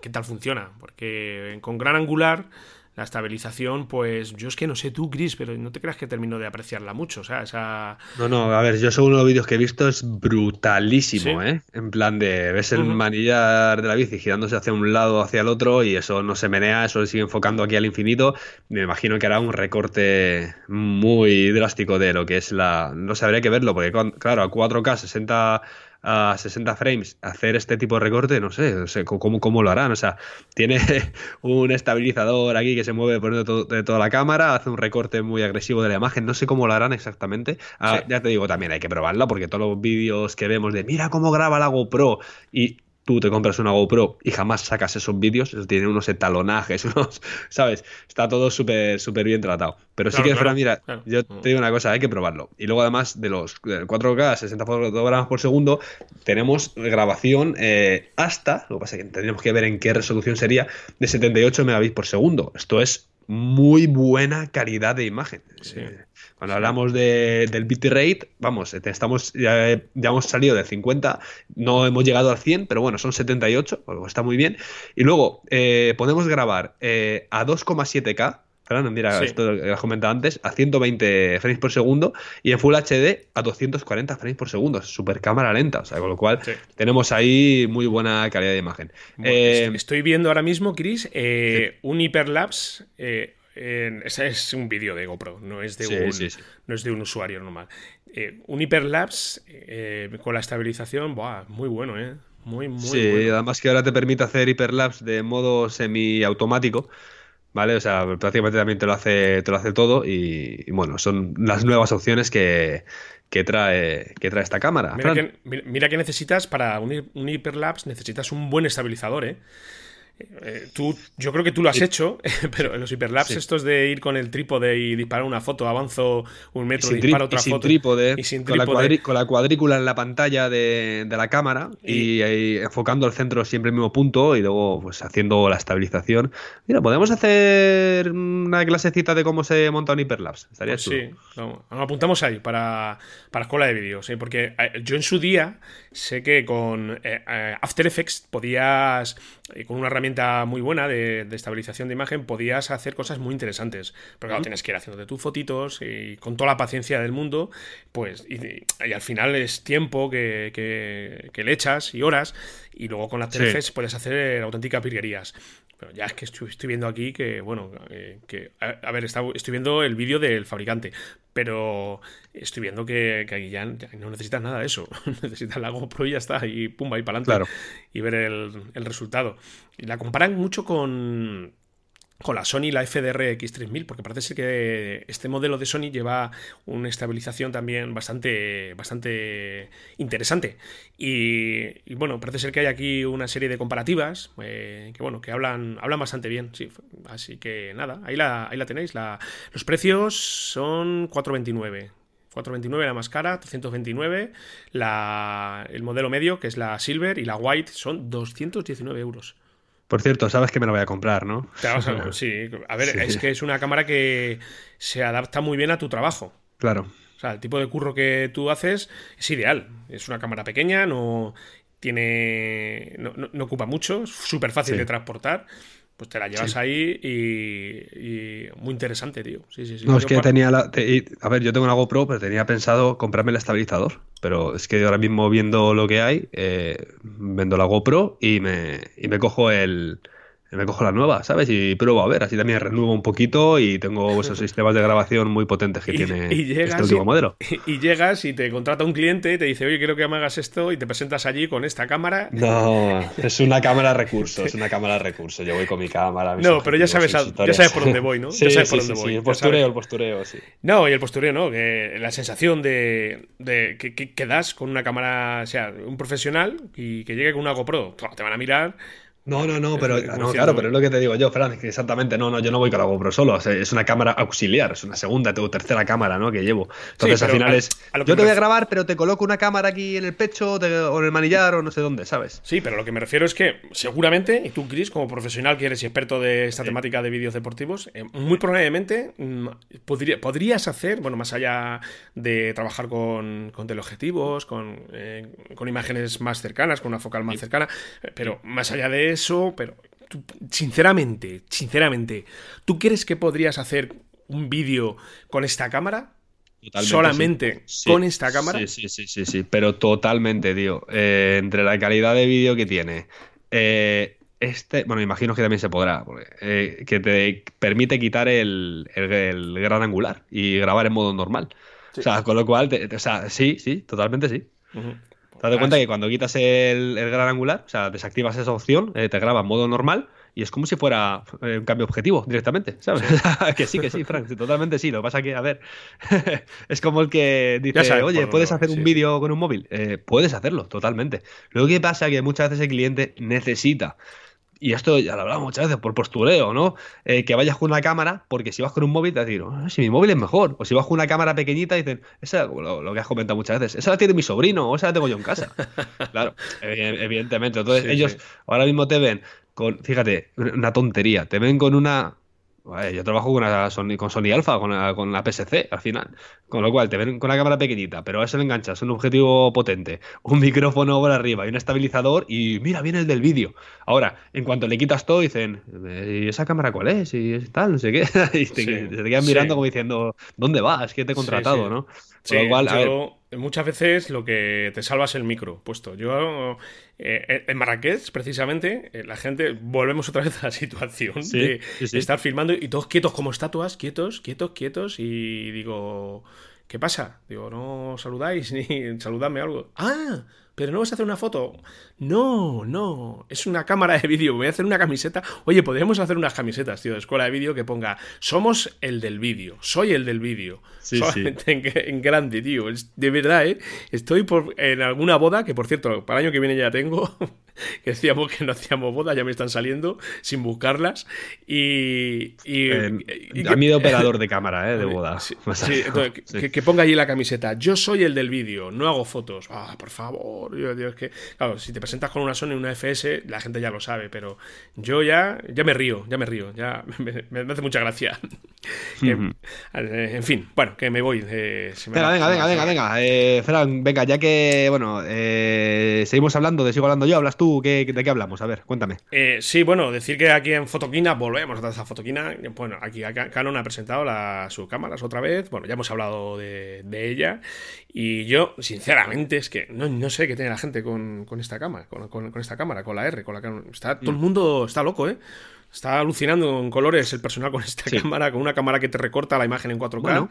qué tal funciona. Porque con gran angular la estabilización, pues yo es que no sé tú, Chris, pero no te creas que termino de apreciarla mucho. O sea, esa. No, no, a ver, yo según los vídeos que he visto es brutalísimo, ¿eh? En plan de ves el manillar de la bici girándose hacia un lado, hacia el otro, y eso no se menea, eso sigue enfocando aquí al infinito. Me imagino que hará un recorte muy drástico de lo que es la. No sabría que verlo, porque claro, a 4K 60 a 60 frames hacer este tipo de recorte, no sé, no sé cómo, cómo lo harán. O sea, tiene [laughs] un estabilizador aquí que se mueve por dentro de toda la cámara, hace un recorte muy agresivo de la imagen, no sé cómo lo harán exactamente. Ah, ya te digo, también hay que probarlo porque todos los vídeos que vemos de mira cómo graba la GoPro y tú te compras una GoPro y jamás sacas esos vídeos, eso tiene unos etalonajes, [laughs] unos, ¿sabes? Está todo súper súper bien tratado. Pero sí que es verdad, mira, yo te digo una cosa, hay que probarlo. Y luego además de los 4K, 60 fotogramas por segundo, tenemos grabación eh, hasta, lo que pasa es que tendríamos que ver en qué resolución sería, de 78 megabits por segundo. Esto es muy buena calidad de imagen. Sí. Eh, cuando hablamos de, del bitrate, vamos, estamos, ya, hemos salido del 50, no hemos llegado al 100, pero bueno, son 78, está muy bien. Y luego eh, podemos grabar eh, a 2,7K, mira, esto lo que has comentado antes, a 120 frames por segundo y en Full HD a 240 frames por segundo. Super cámara lenta, o sea, con lo cual tenemos ahí muy buena calidad de imagen. Eh, estoy viendo ahora mismo, Chris, un hiperlapse ese es un vídeo de GoPro, no es de, un, No es de un usuario normal. Eh, un hiperlapse eh, con la estabilización, muy bueno, ¿eh? Muy, muy sí, además que ahora te permite hacer hiperlapse de modo semiautomático. ¿Vale? O sea, prácticamente también te lo hace, te lo hace todo y, bueno, son las nuevas opciones que, trae, que trae esta cámara. Mira que, necesitas para un, un hiperlapse, necesitas un buen estabilizador, ¿eh? Eh, tú, yo creo que tú lo has hecho, [laughs] pero en los hiperlapse estos de ir con el trípode y disparar una foto, avanzo un metro, y disparo otra sin foto. Trípode, y sin trípode. Con, la cuadrícula en la pantalla de, la cámara y, enfocando al centro siempre el mismo punto y luego pues haciendo la estabilización. Mira, podemos hacer una clasecita de cómo se monta un hiperlapse. Estaría pues Sí, nos apuntamos ahí para, para escuela de vídeos, porque eh, yo en su día sé que con eh, After Effects podías, con una herramienta muy buena de, estabilización de imagen, podías hacer cosas muy interesantes. Pero claro, tienes que ir haciéndote tus fotitos y con toda la paciencia del mundo, pues, y, al final es tiempo que, le echas y horas, y luego con las TFs puedes hacer auténticas virguerías. Pero ya es que estoy, viendo aquí que, bueno, eh, que, a, ver, estoy viendo el vídeo del fabricante, pero estoy viendo que, aquí ya, no necesitas nada de eso. [laughs] necesitas la GoPro y ya está, y pumba, y para adelante. Y ver el, el resultado. Y la comparan mucho con con la Sony la FDR X3000, porque parece ser que este modelo de Sony lleva una estabilización también bastante, bastante interesante. Y, bueno, parece ser que hay aquí una serie de comparativas eh, que bueno, que hablan, hablan bastante bien. Sí, así que nada, ahí la, ahí la tenéis. La, los precios son 429. 429 la más cara, 329 la, el modelo medio, que es la Silver, y la White son 219 euros. Por cierto, sabes que me lo voy a comprar, ¿no? [laughs] sí, a ver, es que es una cámara que se adapta muy bien a tu trabajo. Claro. O sea, el tipo de curro que tú haces es ideal. Es una cámara pequeña, no tiene. no, ocupa mucho, es súper fácil de transportar pues te la llevas ahí y, Muy interesante, tío. Sí, sí, sí. No, es que tenía la... a ver, yo tengo una GoPro, pero tenía pensado comprarme el estabilizador. Pero es que ahora mismo viendo lo que hay, eh, vendo la GoPro y me, y me cojo el, me cojo la nueva, ¿sabes? Y pruebo a ver, así también renuevo un poquito y tengo [laughs] esos sistemas de grabación muy potentes que tiene este último modelo. [laughs] Y, llegas y te contrata un cliente y te dice, oye, quiero que me hagas esto y te presentas allí con esta cámara. No, [laughs] es una cámara recurso, es una cámara recurso. Yo voy con mi cámara. No, pero ya sabes, ya sabes por dónde voy, ¿no? Sí, sabes por dónde voy. el postureo, el postureo, sí. No, y el postureo, ¿no? Que la sensación de, de que, que, das con una cámara, o sea, un profesional y que llegue con una GoPro, te van a mirar no, no, no, pero no, claro, pero es lo que te digo yo, Fran, que exactamente, no, no, yo no voy con la GoPro solo, es una cámara auxiliar, es una segunda o tercera cámara, ¿no? Que llevo. Entonces al final es, yo te voy a grabar, pero te coloco una cámara aquí en el pecho o en el manillar o no sé dónde, ¿sabes? Sí, pero lo que me refiero es que seguramente, y tú, Chris, como profesional que eres experto de esta temática de vídeos deportivos, eh, muy probablemente mm, podrías hacer, bueno, más allá de trabajar con, con teleobjetivos, con, eh, con imágenes más cercanas, con una focal más cercana, eh, pero más allá de eso, pero sinceramente, sinceramente, ¿tú crees que podrías hacer un vídeo con esta cámara? solamente con esta cámara. Sí, sí, sí, sí, sí, pero totalmente, tío. Eh, entre la calidad de vídeo que tiene, eh, este, bueno, imagino que también se podrá, eh, que te permite quitar el, gran angular y grabar en modo normal. O sea, con lo cual, o sea, sí, sí, totalmente sí. Das cuenta que cuando quitas el, gran angular, o sea, desactivas esa opción, eh, te graba en modo normal y es como si fuera eh, un cambio objetivo directamente, ¿sabes? [laughs] que sí, que sí, Frank, totalmente sí. Lo que pasa que, a ver, [laughs] es como el que dice, oye, ¿puedes hacer un vídeo con un móvil? Eh, puedes hacerlo, totalmente. Lo que pasa es que muchas veces el cliente necesita y esto ya lo hablamos muchas veces por postureo, ¿no? Eh, que vayas con una cámara, porque si vas con un móvil te vas a decir, oh, si mi móvil es mejor. O si vas con una cámara pequeñita, dicen, esa, lo, lo, que has comentado muchas veces, esa la tiene mi sobrino o esa la tengo yo en casa. [laughs] claro, evidentemente. Entonces ellos ahora mismo te ven con, fíjate, una tontería, te ven con una yo trabajo con, Sony, con Sony Alpha, con la, con la, PSC al final. Con lo cual, te ven con la cámara pequeñita, pero a eso le enganchas un objetivo potente, un [laughs] micrófono por arriba y un estabilizador y mira, viene el del vídeo. Ahora, en cuanto le quitas todo, dicen, ¿y esa cámara cuál es? Y tal, no sé qué. [laughs] y te, quedan mirando como diciendo, ¿dónde vas? Que te he contratado, ¿no? Con lo cual, a ver, muchas veces lo que te salva es el micro puesto. Yo, eh, en Marrakech, precisamente, eh, la gente, volvemos otra vez a la situación de, estar filmando y todos quietos como estatuas, quietos, quietos, quietos, y digo, ¿qué pasa? Digo, no saludáis ni [laughs] saludadme algo. ¡Ah! Pero no vas a hacer una foto. No, no, es una cámara de vídeo, voy a hacer una camiseta. Oye, podríamos hacer unas camisetas, tío, de escuela de vídeo que ponga, somos el del vídeo, soy el del vídeo. Sí, Solamente En, grande, tío. de verdad, ¿eh? Estoy por, en alguna boda, que por cierto, para el año que viene ya tengo, que decíamos que no hacíamos boda, ya me están saliendo sin buscarlas. Y. y, eh, a mí de operador de cámara, ¿eh? De boda. que, ponga allí la camiseta. Yo soy el del vídeo, no hago fotos. Ah, por favor. Yo, que, claro, si te presentas con una Sony, una FS, la gente ya lo sabe, pero yo ya, ya me río, ya me río, ya [laughs] me, hace mucha gracia. [laughs] en fin, bueno, que me voy. Eh, venga, venga, venga, venga, venga, eh, Fran, venga, ya que, bueno, seguimos hablando, de sigo hablando yo, hablas tú ¿de qué hablamos? A ver, cuéntame. Eh, sí, bueno, decir que aquí en Fotoquina, volvemos a esa Fotoquina. Bueno, aquí Canon ha presentado sus cámaras otra vez. Bueno, ya hemos hablado de, ella. Y yo, sinceramente, es que no, sé qué tiene la gente con, esta cámara, con, esta cámara, con la R, con la Canon. Está, todo el mm. mundo está loco, ¿eh? Está alucinando en colores el personal con esta cámara, con una cámara que te recorta la imagen en 4K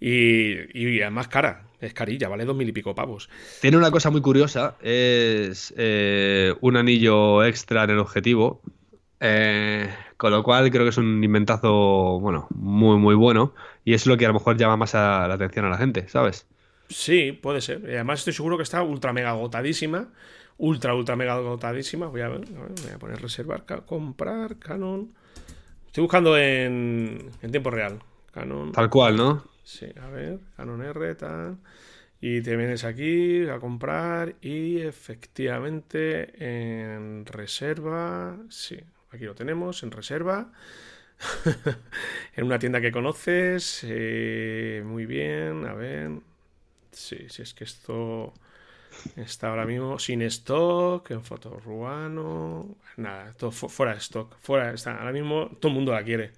y, además cara, es carilla, vale dos mil y pico pavos. Tiene una cosa muy curiosa, es eh, un anillo extra en el objetivo, eh, con lo cual creo que es un inventazo, bueno, muy muy bueno y es lo que a lo mejor llama más a la atención a la gente, ¿sabes? Sí, puede ser. Además estoy seguro que está ultra mega agotadísima ultra, ultra mega dotadísima. Voy a ver, voy a poner reservar, comprar, Canon. Estoy buscando en, en tiempo real. Canon. Tal cual, ¿no? Sí, a ver, Canon R, tal. Y te vienes aquí a comprar y efectivamente en reserva, sí, aquí lo tenemos, en reserva. [laughs] en una tienda que conoces. Eh, muy bien, a ver. Sí, sí, es que esto está ahora mismo sin stock, en Fotoruano. Nada, todo fuera de stock. Fuera, está, ahora mismo todo el mundo la quiere.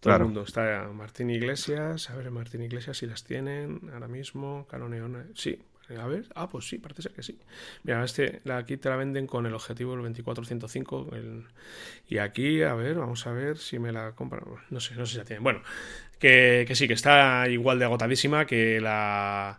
Todo el mundo. Está Martín Iglesias. A ver, Martín Iglesias si las tienen ahora mismo. Canoneón. Sí, a ver, ah, pues sí, parece ser que sí. Mira, este, la, aquí te la venden con el objetivo el 2405. y aquí, a ver, vamos a ver si me la compran. No sé, no sé si la tienen. Bueno, que, que sí, que está igual de agotadísima que la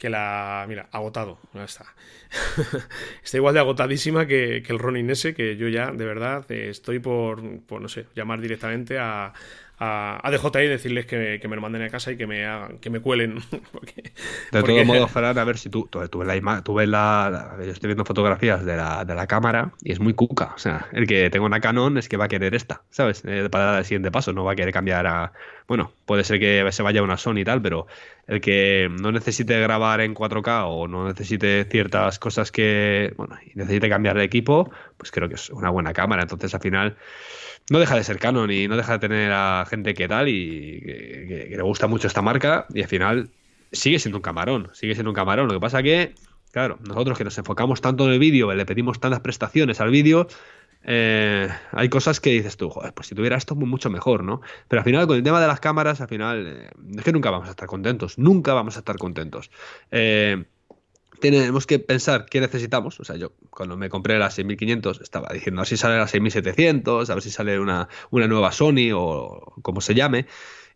que la. Mira, agotado. Ya está. [laughs] está igual de agotadísima que, que, el Ronin ese, que yo ya, de verdad, eh, estoy por, por, no sé, llamar directamente a, a, a DJI y decirles que, me lo manden a casa y que me hagan, que me cuelen. [laughs] de todos modos, Fran, a ver si tú, tú, ves la, tú ves la, Yo estoy viendo fotografías de la, de la cámara y es muy cuca. O sea, el que tenga una Canon es que va a querer esta, ¿sabes? Eh, para dar el siguiente paso, no va a querer cambiar a. Bueno, puede ser que se vaya a una Sony y tal, pero el que no necesite grabar en 4K o no necesite ciertas cosas que. Bueno, y necesite cambiar de equipo, pues creo que es una buena cámara. Entonces, al final no deja de ser Canon y no deja de tener a gente que tal y que, le gusta mucho esta marca y al final sigue siendo un camarón, sigue siendo un camarón. Lo que pasa que, claro, nosotros que nos enfocamos tanto en el vídeo, le pedimos tantas prestaciones al vídeo, eh, hay cosas que dices tú, joder, pues si tuviera esto mucho mejor, ¿no? Pero al final con el tema de las cámaras, al final eh, es que nunca vamos a estar contentos, nunca vamos a estar contentos. Eh, tenemos que pensar qué necesitamos. O sea, yo cuando me compré la 6500 estaba diciendo a ver si sale la 6700, a ver si sale una, una nueva Sony o como se llame.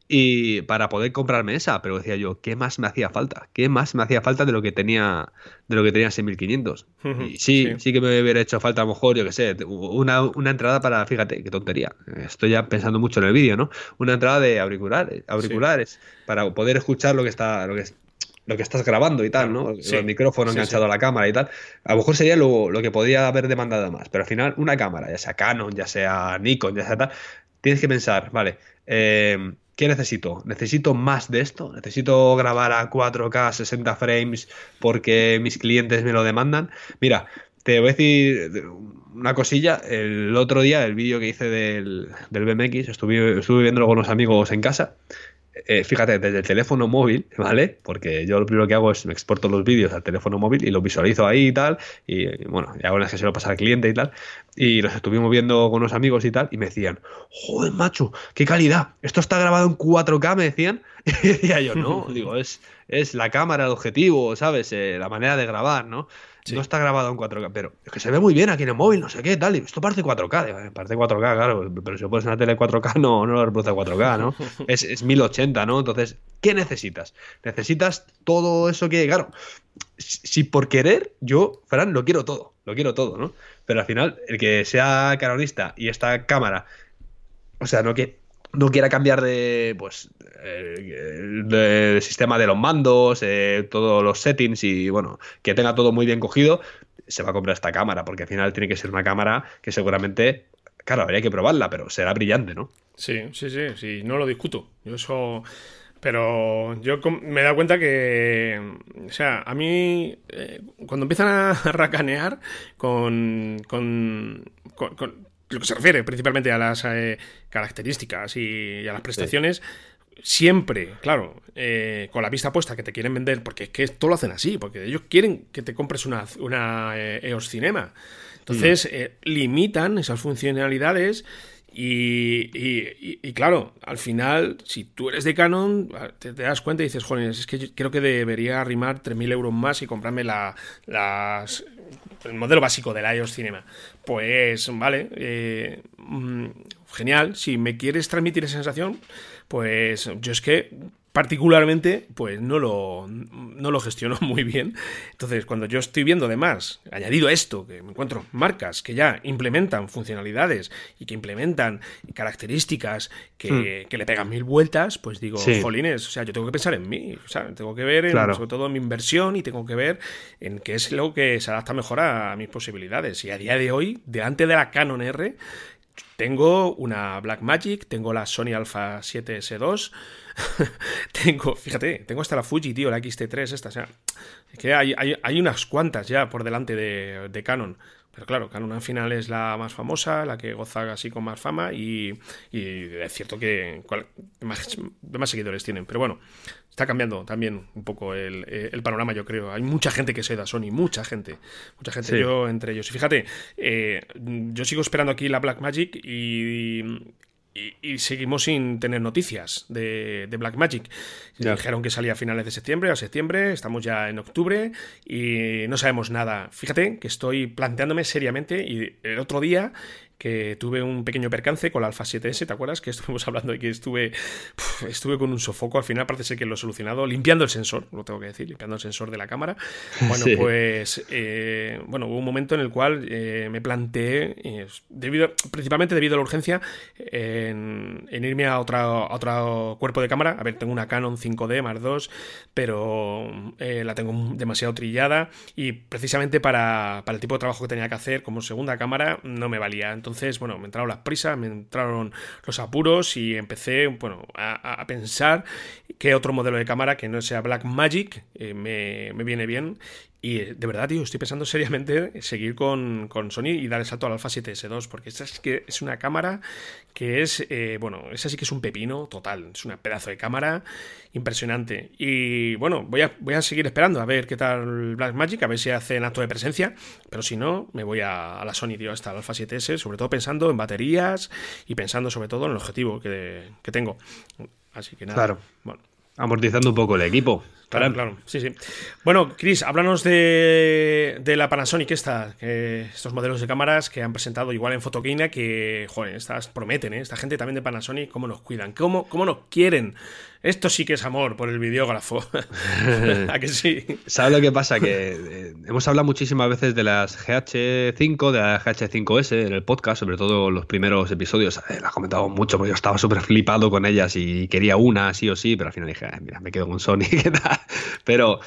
Y para poder comprarme esa, pero decía yo, ¿qué más me hacía falta? ¿Qué más me hacía falta de lo que tenía de lo que tenía 6500? Y sí, sí, que me hubiera hecho falta a lo mejor, yo qué sé, una, una, entrada para, fíjate, qué tontería. Estoy ya pensando mucho en el vídeo, ¿no? Una entrada de auriculares, auriculares para poder escuchar lo que está lo que lo que estás grabando y tal, ¿no? el micrófono enganchado a la cámara y tal. A lo mejor sería lo, que podría haber demandado más. Pero al final, una cámara, ya sea Canon, ya sea Nikon, ya sea tal, tienes que pensar, vale, eh, ¿qué necesito? ¿Necesito más de esto? ¿Necesito grabar a 4K 60 frames porque mis clientes me lo demandan? Mira, te voy a decir una cosilla. El otro día, el vídeo que hice del, del BMX, estuve, estuve viéndolo con unos amigos en casa eh, fíjate, desde el teléfono móvil, ¿vale? Porque yo lo primero que hago es me exporto los vídeos al teléfono móvil y los visualizo ahí y tal. Y bueno, y ahora es que se lo pasa al cliente y tal. Y los estuvimos viendo con unos amigos y tal. Y me decían, joder, macho, qué calidad. Esto está grabado en 4K, me decían. [laughs] Y decía yo, no, [laughs] digo, es, es la cámara, el objetivo, ¿sabes? Eh, la manera de grabar, ¿no? No está grabado en 4K, pero es que se ve muy bien aquí en el móvil, no sé qué, tal. Y esto parece 4K, parece 4K, claro, pero si pones una tele 4K [laughs] no, no lo reproduce 4K, ¿no? [laughs] es, es 1080, ¿no? Entonces, ¿qué necesitas? Necesitas todo eso que, claro, si por querer, yo, Fran, lo quiero todo, lo quiero todo, ¿no? Pero al final, el que sea canonista y esta cámara, o sea, no que no quiera cambiar de pues de, sistema de los mandos, eh, todos los settings y bueno, que tenga todo muy bien cogido, se va a comprar esta cámara, porque al final tiene que ser una cámara que seguramente, claro, habría que probarla, pero será brillante, ¿no? Sí, sí, sí, sí, no lo discuto. Yo eso... Pero yo me he dado cuenta que, o sea, a mí, eh, cuando empiezan a [laughs] racanear con, con, lo que se refiere principalmente a las eh, características y, a las prestaciones, siempre, claro, eh, con la vista puesta que te quieren vender, porque es que esto lo hacen así, porque ellos quieren que te compres una, una eh, EOS Cinema. Entonces, mm. limitan esas funcionalidades y, claro, al final, si tú eres de Canon, te, das cuenta y dices, joder, es que creo que debería arrimar 3.000 euros más y comprarme la, las, el modelo básico del iOS Cinema. Pues, vale, eh, mm, genial. Si me quieres transmitir esa sensación, pues yo es que particularmente, pues no lo, no lo gestiono [laughs] muy bien. Entonces, cuando yo estoy viendo además, añadido a esto, que me encuentro marcas que ya implementan funcionalidades y que implementan características que, hmm. le pegan mil vueltas, pues digo, jolines, o sea, yo tengo que pensar en mí, o sea, tengo que ver en, sobre todo en mi inversión y tengo que ver en qué es lo que se adapta mejor a mis posibilidades. Y a día de hoy, delante de la Canon R, tengo una Blackmagic, tengo la Sony Alpha 7S2, [laughs] tengo, fíjate, tengo hasta la Fuji, tío, la XT3 esta, o sea, que hay, hay, unas cuantas ya por delante de, Canon. Pero claro, Canon al final es la más famosa, la que goza así con más fama y, es cierto que más, más, seguidores tienen. Pero bueno, está cambiando también un poco el, panorama, yo creo. Hay mucha gente que se da Sony, mucha gente. Mucha gente, yo entre ellos. Y fíjate, eh, yo sigo esperando aquí la Black Magic y, y, seguimos sin tener noticias de, de Blackmagic. Dijeron que salía a finales de septiembre o septiembre, estamos ya en octubre y no sabemos nada. Fíjate que estoy planteándome seriamente y el otro día que tuve un pequeño percance con la Alpha 7S, ¿te acuerdas? Que estuvimos [laughs] hablando de que estuve, estuve con un sofoco, al final parece ser que lo he solucionado, limpiando el sensor, lo tengo que decir, limpiando el sensor de la cámara. [laughs] Bueno, pues, eh, bueno, hubo un momento en el cual eh, me planteé, eh, debido, principalmente debido a la urgencia, en, irme a, otra, a otro cuerpo de cámara. A ver, tengo una Canon 5D más 2, pero la tengo demasiado trillada y precisamente para, para el tipo de trabajo que tenía que hacer como segunda cámara no me valía. Entonces, bueno, me entraron las prisas, me entraron los apuros y empecé, bueno, a, pensar qué otro modelo de cámara que no sea Black Magic eh, me, me viene bien y eh, de verdad, tío, estoy pensando seriamente seguir con, Sony y dar el salto al Alpha 7S2, porque esta es que es una cámara que es, eh, bueno, esa sí que es un pepino total, es un pedazo de cámara impresionante. Y bueno, voy a, voy a seguir esperando a ver qué tal Blackmagic, a ver si hacen acto de presencia, pero si no, me voy a, la Sony, tío, hasta el Alpha 7S, sobre todo pensando en baterías y pensando sobre todo en el objetivo que, que tengo. Así que nada. Claro. Bueno. Amortizando un poco el equipo. Claro, claro. Sí, sí. Bueno, Chris, háblanos de, de la Panasonic esta, estos modelos de cámaras que han presentado igual en Photokina, que, joder, estas prometen, ¿eh? Esta gente también de Panasonic, cómo nos cuidan, cómo, cómo nos quieren esto sí que es amor por el videógrafo. [laughs] [laughs] ¿A que sí? ¿Sabes lo que pasa? Que eh, hemos hablado muchísimas veces de las GH5, de la GH5S en el podcast, sobre todo los primeros episodios. Eh, las comentado mucho porque yo estaba súper flipado con ellas y quería una, sí o sí, pero al final dije, mira, me quedo con Sony, [laughs] ¿qué tal? [laughs] Pero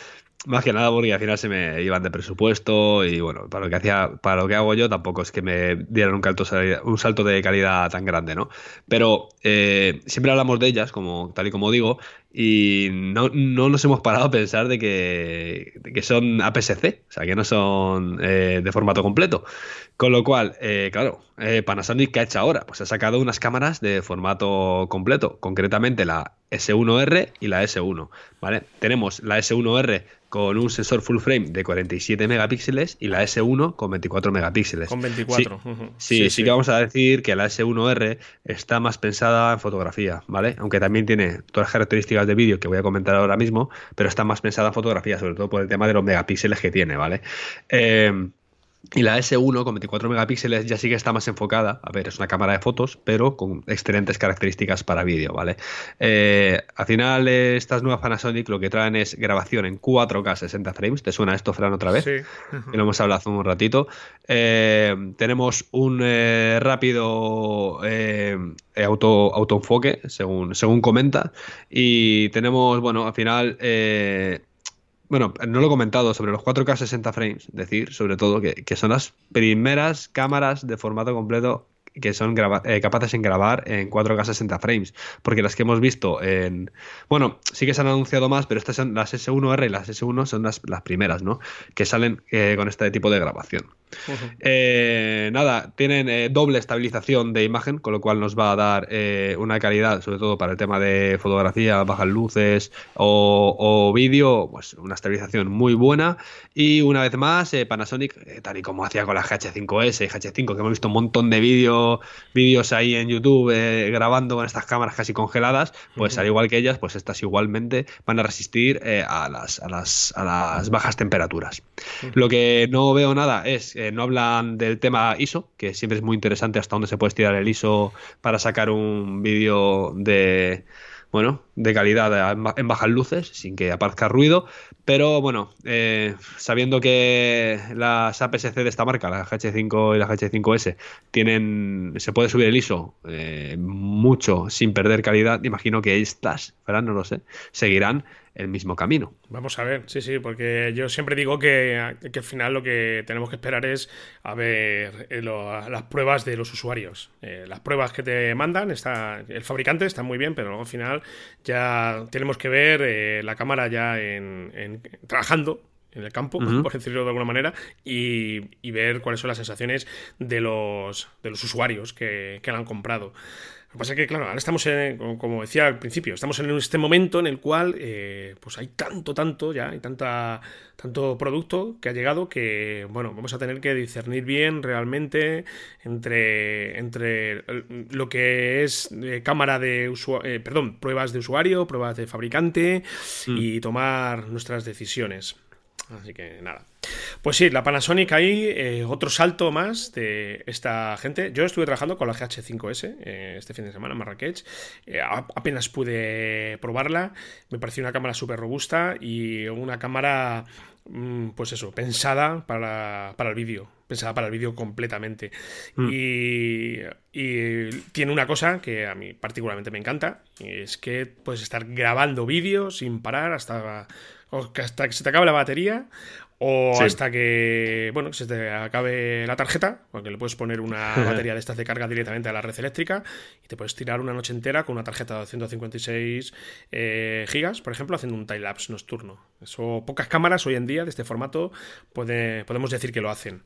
más que nada porque al final se me iban de presupuesto y bueno, para lo que hacía, para lo que hago yo tampoco es que me dieran un, un salto de calidad tan grande, ¿no? Pero eh, siempre hablamos de ellas, como tal y como digo, y no, nos hemos parado a pensar de que, que son APS-C, o sea, que no son eh, de formato completo. Con lo cual, eh, claro, Panasonic, ¿qué ha hecho ahora? Pues ha sacado unas cámaras de formato completo, concretamente la S1R y la S1, ¿vale? Tenemos la S1R con un sensor full frame de 47 megapíxeles y la S1 con 24 megapíxeles. Con 24. Sí, sí, que vamos a decir que la S1R está más pensada en fotografía, ¿vale? Aunque también tiene todas las características de vídeo que voy a comentar ahora mismo, pero está más pensada en fotografía, sobre todo por el tema de los megapíxeles que tiene, ¿vale? Eh, y la S1 con 24 megapíxeles ya sí que está más enfocada. A ver, es una cámara de fotos, pero con excelentes características para vídeo, ¿vale? Eh, al final, estas nuevas Panasonic lo que traen es grabación en 4K 60 frames. ¿Te suena esto, Fran, otra vez? Sí. lo hemos hablado hace un ratito. Eh, tenemos un eh, rápido auto, autoenfoque, según, según comenta. Y tenemos, bueno, al final bueno, no lo he comentado sobre los 4K 60 frames, decir sobre todo que, que son las primeras cámaras de formato completo que son eh, capaces en grabar en 4K 60 frames. Porque las que hemos visto en. Bueno, sí que se han anunciado más, pero estas son las S1R y las S1 son las, las primeras, ¿no? Que salen eh, con este tipo de grabación. Eh, nada, tienen doble estabilización de imagen, con lo cual nos va a dar una calidad, sobre todo para el tema de fotografía, bajas luces o, o vídeo, pues una estabilización muy buena. Y una vez más, Panasonic, tal y como hacía con la GH5S y GH5, que hemos visto un montón de vídeos vídeos ahí en YouTube eh, grabando con estas cámaras casi congeladas, pues al igual que ellas, pues estas igualmente van a resistir eh, a, las, a, las, a, las, bajas temperaturas. Lo que no veo nada es, eh, no hablan del tema ISO, que siempre es muy interesante hasta dónde se puede estirar el ISO para sacar un vídeo de bueno, de calidad en bajas luces, sin que aparezca ruido. Pero bueno, eh, sabiendo que las APS-C de esta marca, la GH5 y la GH5S, tienen, se puede subir el ISO eh, mucho sin perder calidad, imagino que estas, no lo sé, seguirán el mismo camino. Vamos a ver, sí, sí, porque yo siempre digo que, al final lo que tenemos que esperar es a ver eh, las pruebas de los usuarios. Eh, las pruebas que te mandan, está, el fabricante está muy bien, pero luego al final ya tenemos que ver eh, la cámara ya en, trabajando en el campo, por decirlo de alguna manera, y, ver cuáles son las sensaciones de los, de los usuarios que, que la han comprado. Lo que pasa es que, claro, ahora estamos, en, como decía al principio, estamos en este momento en el cual eh, pues hay tanto, tanto ya, hay tanta, tanto producto que ha llegado que, bueno, vamos a tener que discernir bien realmente entre, entre lo que es eh, cámara de usuario, eh, perdón, pruebas de usuario, pruebas de fabricante mm. y tomar nuestras decisiones. Así que nada. Pues sí, la Panasonic ahí, eh, otro salto más de esta gente. Yo estuve trabajando con la GH5S eh, este fin de semana en Marrakech. Eh, apenas pude probarla. Me pareció una cámara súper robusta y una cámara, mm, pues eso, pensada para, el vídeo. Pensada para el vídeo completamente. Mm. Y, y, tiene una cosa que a mí particularmente me encanta. Y es que puedes estar grabando vídeos sin parar hasta hasta que se te acabe la batería o hasta que, bueno, se te acabe la tarjeta, porque le puedes poner una [laughs] batería de estas de carga directamente a la red eléctrica y te puedes tirar una noche entera con una tarjeta de 156 eh, gigas, por ejemplo, haciendo un time-lapse nocturno. Eso, pocas cámaras hoy en día de este formato puede, podemos decir que lo hacen.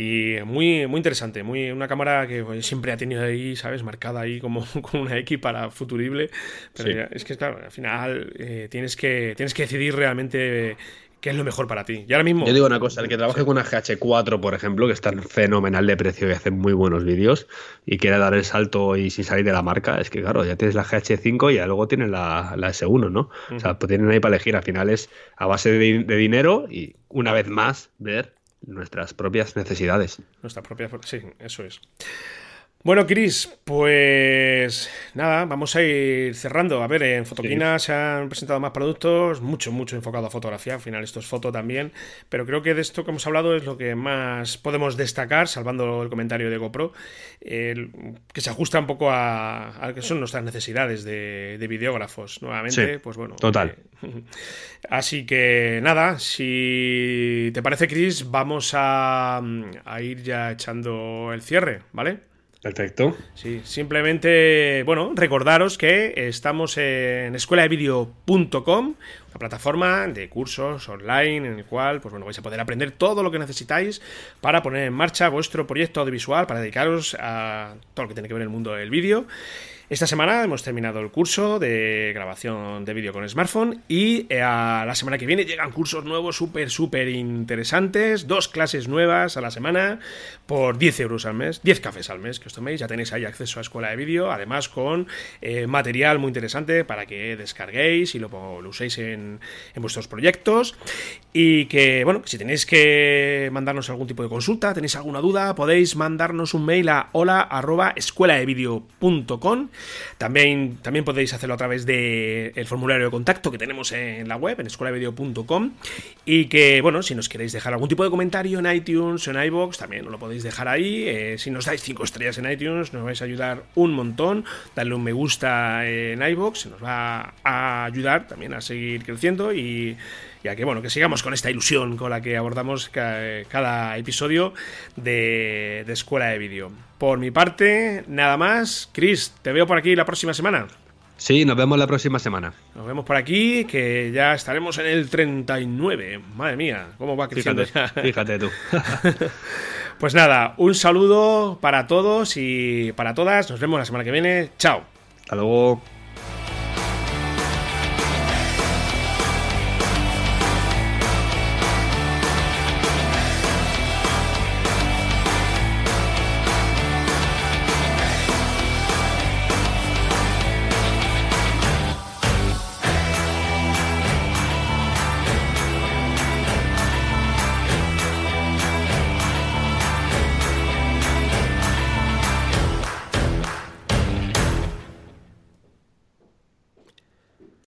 Y muy, muy interesante, muy, una cámara que pues, siempre ha tenido ahí, ¿sabes? Marcada ahí como, [laughs] como una X para futurible. Pero es que, claro, al final eh, tienes, que, tienes que decidir realmente qué es lo mejor para ti. Y ahora mismo. Yo digo una cosa: el que trabaje con una GH4, por ejemplo, que está fenomenal de precio y hace muy buenos vídeos, y quiere dar el salto y sin salir de la marca, es que, claro, ya tienes la GH5 y ya luego tienes la, la S1, ¿no? O sea, pues tienen ahí para elegir. Al final es a base de, de dinero y, una vez más, ver nuestras propias necesidades. Nuestra propia, sí, eso es. Bueno, Cris, pues nada, vamos a ir cerrando. A ver, en Fotoquina se han presentado más productos, mucho, mucho enfocado a fotografía. Al final, esto es foto también. Pero creo que de esto que hemos hablado es lo que más podemos destacar, salvando el comentario de GoPro, que se ajusta un poco a, a que son nuestras necesidades de, videógrafos. Nuevamente, pues bueno. Total. Eh, [laughs] así que nada, si te parece, Cris, vamos a ir ya echando el cierre, ¿vale? Perfecto. Sí, simplemente, bueno, recordaros que estamos en escueladevideo.com, una plataforma de cursos online en el cual, pues bueno, vais a poder aprender todo lo que necesitáis para poner en marcha vuestro proyecto audiovisual, para dedicaros a todo lo que tiene que ver el mundo del vídeo. Esta semana hemos terminado el curso de grabación de vídeo con smartphone y eh, a la semana que viene llegan cursos nuevos súper, súper interesantes, dos clases nuevas a la semana por 10 euros al mes, 10 cafés al mes que os toméis, ya tenéis ahí acceso a escuela de vídeo, además con eh, material muy interesante para que descarguéis y lo, uséis en, vuestros proyectos. Y que, bueno, si tenéis que mandarnos algún tipo de consulta, tenéis alguna duda, podéis mandarnos un mail a hola arroba también, también podéis hacerlo a través del el formulario de contacto que tenemos en la web, en escuelavideo.com. Y que, bueno, si nos queréis dejar algún tipo de comentario en iTunes o en iBox, también lo podéis dejar ahí. Eh, si nos dais 5 estrellas en iTunes, nos vais a ayudar un montón. Darle un me gusta en iBox, nos va a ayudar también a seguir creciendo y que bueno, que sigamos con esta ilusión con la que abordamos cada episodio de, de Escuela de Vídeo. Por mi parte, nada más. Chris, te veo por aquí la próxima semana. Sí, nos vemos la próxima semana. Nos vemos por aquí, que ya estaremos en el 39. Madre mía, cómo va creciendo fíjate, Fíjate tú. [laughs] pues nada, un saludo para todos y para todas. Nos vemos la semana que viene. Chao. Hasta luego.